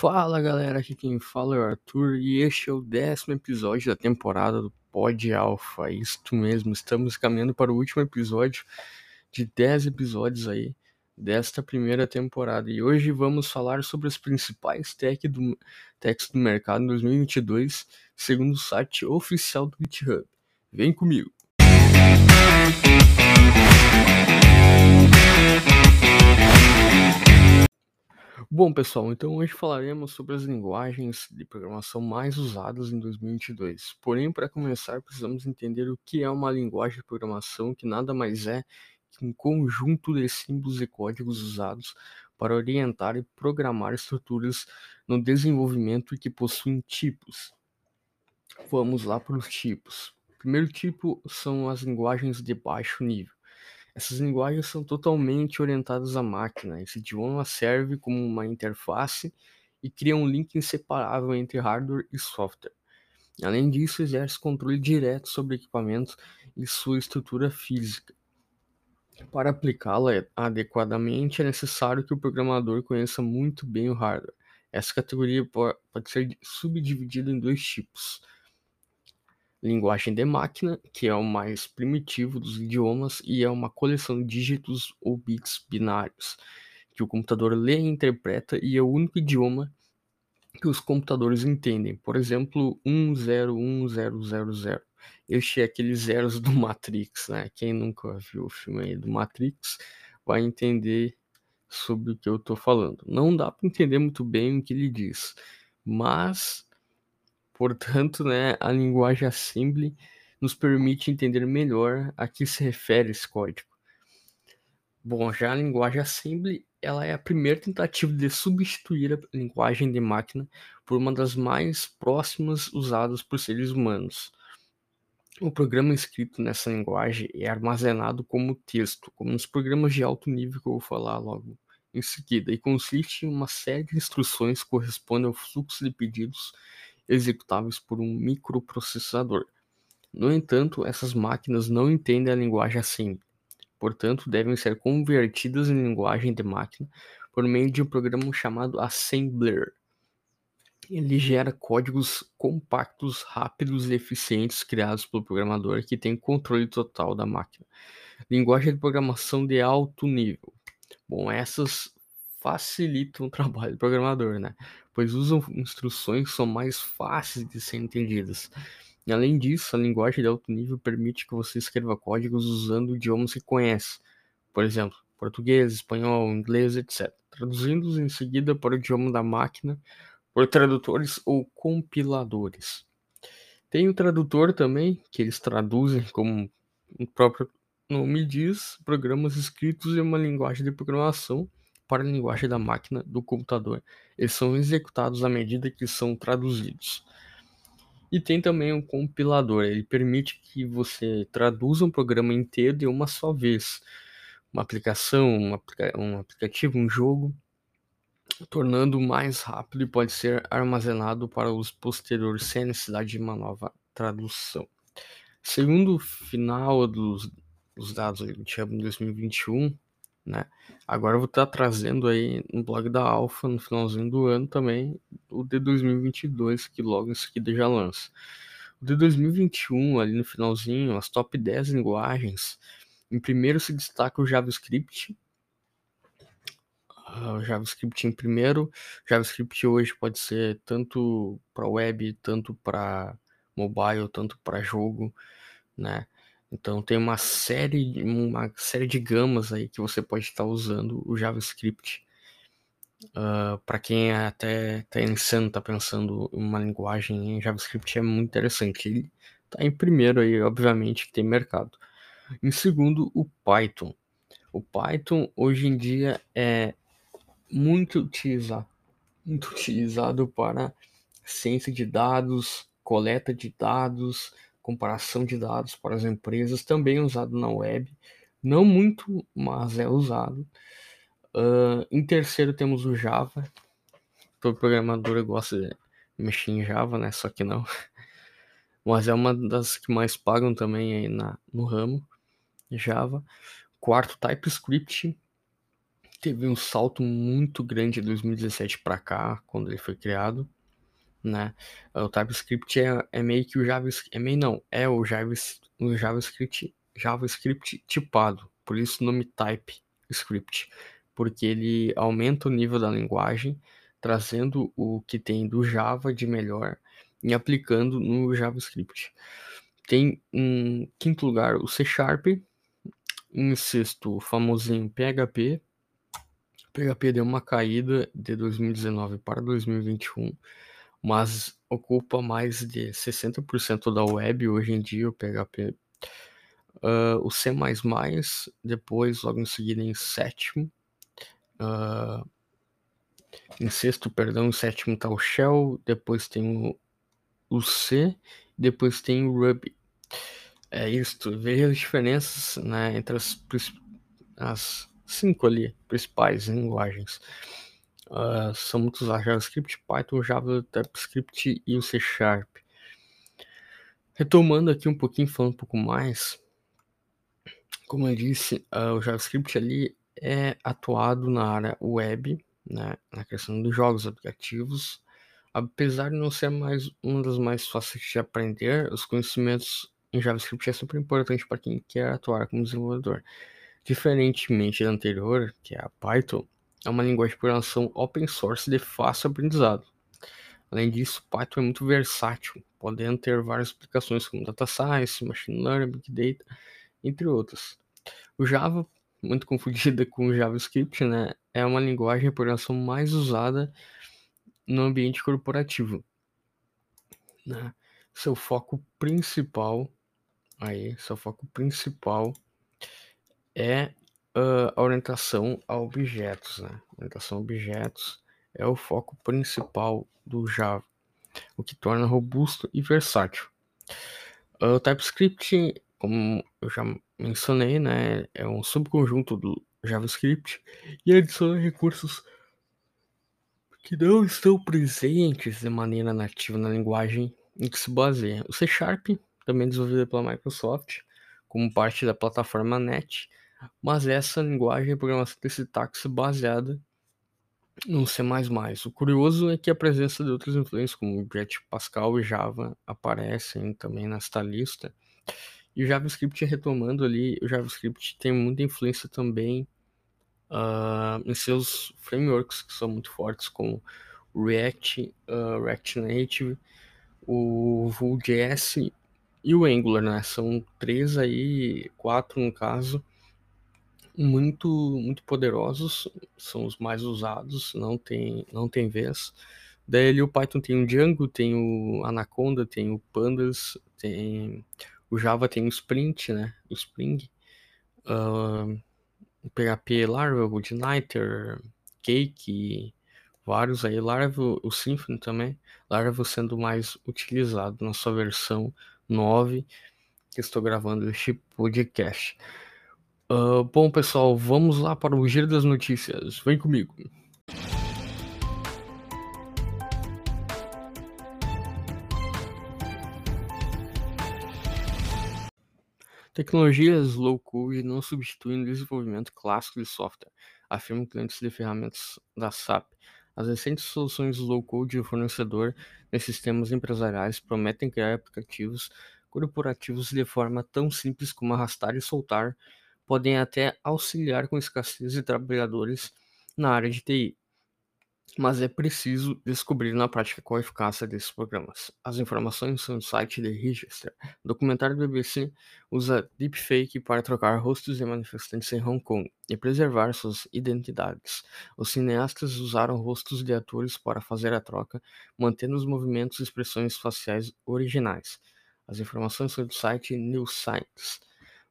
Fala galera, aqui quem fala é o Arthur e este é o décimo episódio da temporada do Pod Alpha. Isto mesmo, estamos caminhando para o último episódio de 10 episódios aí desta primeira temporada. E hoje vamos falar sobre as principais tech do, techs do mercado em 2022, segundo o site oficial do GitHub. Vem comigo! Bom, pessoal, então hoje falaremos sobre as linguagens de programação mais usadas em 2022. Porém, para começar, precisamos entender o que é uma linguagem de programação, que nada mais é um conjunto de símbolos e códigos usados para orientar e programar estruturas no desenvolvimento que possuem tipos. Vamos lá para os tipos. O primeiro tipo são as linguagens de baixo nível. Essas linguagens são totalmente orientadas à máquina. Esse idioma serve como uma interface e cria um link inseparável entre hardware e software. Além disso, exerce controle direto sobre equipamentos e sua estrutura física. Para aplicá-la adequadamente, é necessário que o programador conheça muito bem o hardware. Essa categoria pode ser subdividida em dois tipos linguagem de máquina, que é o mais primitivo dos idiomas e é uma coleção de dígitos ou bits binários que o computador lê e interpreta e é o único idioma que os computadores entendem. Por exemplo, 101000. Este é aqueles zeros do Matrix, né? Quem nunca viu o filme aí do Matrix vai entender sobre o que eu estou falando. Não dá para entender muito bem o que ele diz, mas Portanto, né, a linguagem assembly nos permite entender melhor a que se refere esse código. Bom, já a linguagem assembly ela é a primeira tentativa de substituir a linguagem de máquina por uma das mais próximas usadas por seres humanos. O programa escrito nessa linguagem é armazenado como texto, como nos programas de alto nível que eu vou falar logo em seguida, e consiste em uma série de instruções que correspondem ao fluxo de pedidos executáveis por um microprocessador. No entanto, essas máquinas não entendem a linguagem assembly, portanto, devem ser convertidas em linguagem de máquina por meio de um programa chamado Assembler. Ele gera códigos compactos, rápidos e eficientes criados pelo programador que tem controle total da máquina. Linguagem de programação de alto nível. Bom, essas facilitam o trabalho do programador, né? Pois usam instruções que são mais fáceis de ser entendidas. E além disso, a linguagem de alto nível permite que você escreva códigos usando idiomas que conhece, por exemplo, português, espanhol, inglês, etc. Traduzindo-os em seguida para o idioma da máquina por tradutores ou compiladores. Tem o tradutor também, que eles traduzem, como o próprio nome diz, programas escritos em uma linguagem de programação para a linguagem da máquina do computador. Eles são executados à medida que são traduzidos. E tem também um compilador, ele permite que você traduza um programa inteiro de uma só vez. Uma aplicação, aplica um aplicativo, um jogo, tornando mais rápido e pode ser armazenado para os posteriores sem necessidade de uma nova tradução. Segundo o final dos, dos dados do GitHub em 2021, né? Agora eu vou estar trazendo aí no blog da Alpha no finalzinho do ano também o de 2022 que logo em seguida já lança. O de 2021 ali no finalzinho, as top 10 linguagens. Em primeiro se destaca o JavaScript. O JavaScript em primeiro. JavaScript hoje pode ser tanto para web, tanto para mobile, tanto para jogo, né? Então tem uma série, uma série de gamas aí que você pode estar usando o JavaScript. Uh, ah, para quem é até tá insano, tá pensando em uma linguagem em JavaScript é muito interessante. Ele tá em primeiro aí, obviamente, que tem mercado. Em segundo, o Python. O Python hoje em dia é muito utilizado, muito utilizado para ciência de dados, coleta de dados, comparação de dados para as empresas, também usado na web, não muito, mas é usado. Uh, em terceiro temos o Java, todo programador gosta de mexer em Java, né? Só que não. Mas é uma das que mais pagam também aí na, no ramo Java. Quarto, TypeScript. Teve um salto muito grande de 2017 para cá, quando ele foi criado, né? O TypeScript é, é meio que o JavaScript, é meio não, é o JavaScript, o JavaScript, JavaScript tipado, por isso o nome TypeScript, porque ele aumenta o nível da linguagem, trazendo o que tem do Java de melhor e aplicando no JavaScript. Tem em quinto lugar o C Sharp, em sexto o famosinho PHP. PHP deu uma caída de 2019 para 2021, mas ocupa mais de 60% da web hoje em dia o PHP. Uh, o C++, depois, logo em seguida, em sétimo. Uh, em sexto, perdão, em sétimo está o Shell, depois tem o, C, depois tem o Ruby. É isso, veja as diferenças né, entre as, as cinco ali principais linguagens. Uh, são muitos usados JavaScript, Python, Java, TypeScript e o C Sharp. Retomando aqui um pouquinho, falando um pouco mais, como eu disse, uh, o JavaScript ali é atuado na área web, né, na questão dos jogos aplicativos. Apesar de não ser mais uma das mais fáceis de aprender, os conhecimentos em JavaScript é super importante para quem quer atuar como desenvolvedor. Diferentemente da anterior, que é a Python, é uma linguagem de programação open source de fácil aprendizado. Além disso, Python é muito versátil, podendo ter várias aplicações como data science, machine learning, big data, entre outras. O Java, muito confundida com o JavaScript, né, é uma linguagem de programação mais usada no ambiente corporativo. Né? Seu foco principal, aí, seu foco principal é uh, a orientação a objetos, né? Orientação a objetos é o foco principal do Java, o que torna robusto e versátil. O TypeScript, como eu já mencionei, né, é um subconjunto do JavaScript e adiciona recursos que não estão presentes de maneira nativa na linguagem em que se baseia. O C Sharp, também desenvolvido pela Microsoft, como parte da plataforma NET, mas essa linguagem de programação tem sintaxe baseada no C++. O curioso é que a presença de outras influências como Objective Pascal e Java aparecem também nesta lista. E o JavaScript retomando ali, o JavaScript tem muita influência também uh, em seus frameworks que são muito fortes, como React, uh, React Native, o Vue.js e o Angular, né? São três aí, quatro no caso, muito muito poderosos, são os mais usados, não tem não tem vez. Daí o Python tem o Django, tem o Anaconda, tem o Pandas, tem o Java tem o Sprint, né? O Spring. Uh, o PHP Laravel, o Igniter, Cake, vários aí. Laravel, o Symfony também. Laravel sendo mais utilizado na sua versão 9, que estou gravando este podcast. Uh, bom, pessoal, vamos lá para o giro das notícias. Vem comigo. Tecnologias low-code não substituem o desenvolvimento clássico de software, afirmam clientes de ferramentas da SAP. As recentes soluções low-code do fornecedor de sistemas empresariais prometem criar aplicativos corporativos de forma tão simples como arrastar e soltar podem até auxiliar com escassez de trabalhadores na área de TI. Mas é preciso descobrir na prática qual a eficácia desses programas. As informações são do site de Register. O documentário do BBC usa deepfake para trocar rostos de manifestantes em Hong Kong e preservar suas identidades. Os cineastas usaram rostos de atores para fazer a troca, mantendo os movimentos e expressões faciais originais. As informações são do site New Science.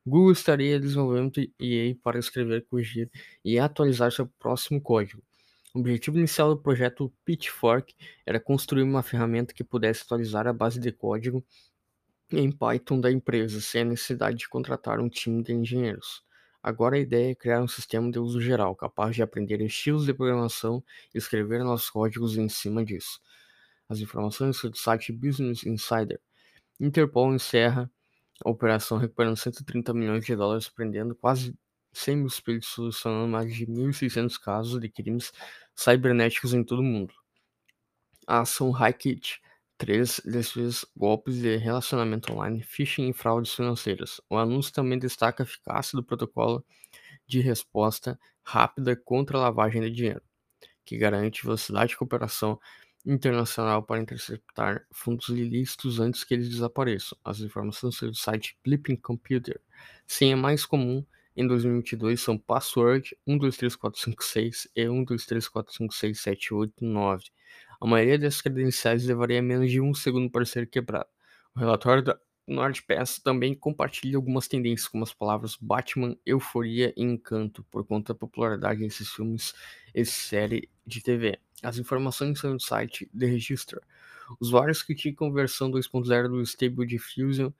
Google estaria desenvolvendo EA para escrever, corrigir e atualizar seu próximo código. O objetivo inicial do projeto Pitchfork era construir uma ferramenta que pudesse atualizar a base de código em Python da empresa, sem a necessidade de contratar um time de engenheiros. Agora a ideia é criar um sistema de uso geral, capaz de aprender estilos de programação e escrever nossos códigos em cima disso. As informações são do site Business Insider. Interpol encerra a operação recuperando 130 milhões de dólares, prendendo quase 100 mil suspeitos, solucionando mais de 1.600 casos de crimes cibernéticos em todo o mundo. A ação HighKit 3 desfez golpes de relacionamento online, phishing e fraudes financeiras. O anúncio também destaca a eficácia do protocolo de resposta rápida contra a lavagem de dinheiro, que garante velocidade de cooperação internacional para interceptar fundos ilícitos antes que eles desapareçam. As informações do site Blipping Computer. Senha mais comum em 2022 são password 123456 e 1234567889. A maioria das credenciais levaria menos de um segundo para ser quebrada. O relatório da NordPass também compartilha algumas tendências, como as palavras Batman, Euforia e Encanto, por conta da popularidade desses filmes e série de TV. As informações são do site The Register. Usuários criticam a versão 2.0 do Stable Diffusion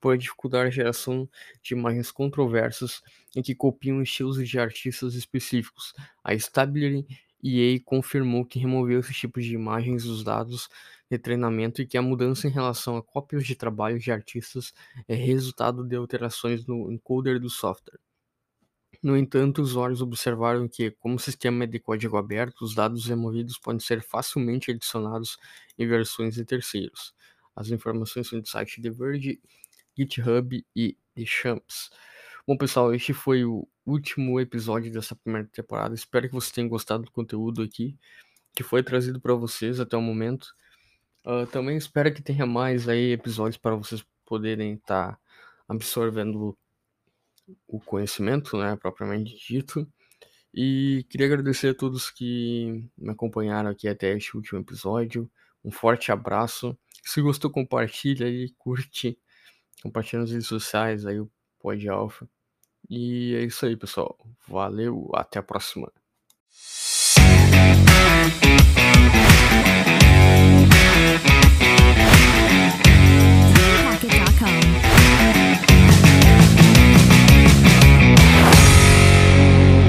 por dificultar a geração de imagens controversas em que copiam estilos de artistas específicos. A Stability EA confirmou que removeu esses tipos de imagens dos dados de treinamento e que a mudança em relação a cópias de trabalhos de artistas é resultado de alterações no encoder do software. No entanto, usuários observaram que, como o sistema é de código aberto, os dados removidos podem ser facilmente adicionados em versões de terceiros. As informações são do site The Verge, GitHub e The Champs. Bom, pessoal, este foi o último episódio dessa primeira temporada. Espero que vocês tenham gostado do conteúdo aqui que foi trazido para vocês até o momento. Uh, também espero que tenha mais aí episódios para vocês poderem estar tá absorvendo o conhecimento, né, propriamente dito. E queria agradecer a todos que me acompanharam aqui até este último episódio. Um forte abraço. Se gostou, compartilha aí, curte, compartilha nas redes sociais aí o Pod Alpha. E é isso aí, pessoal. Valeu, até a próxima.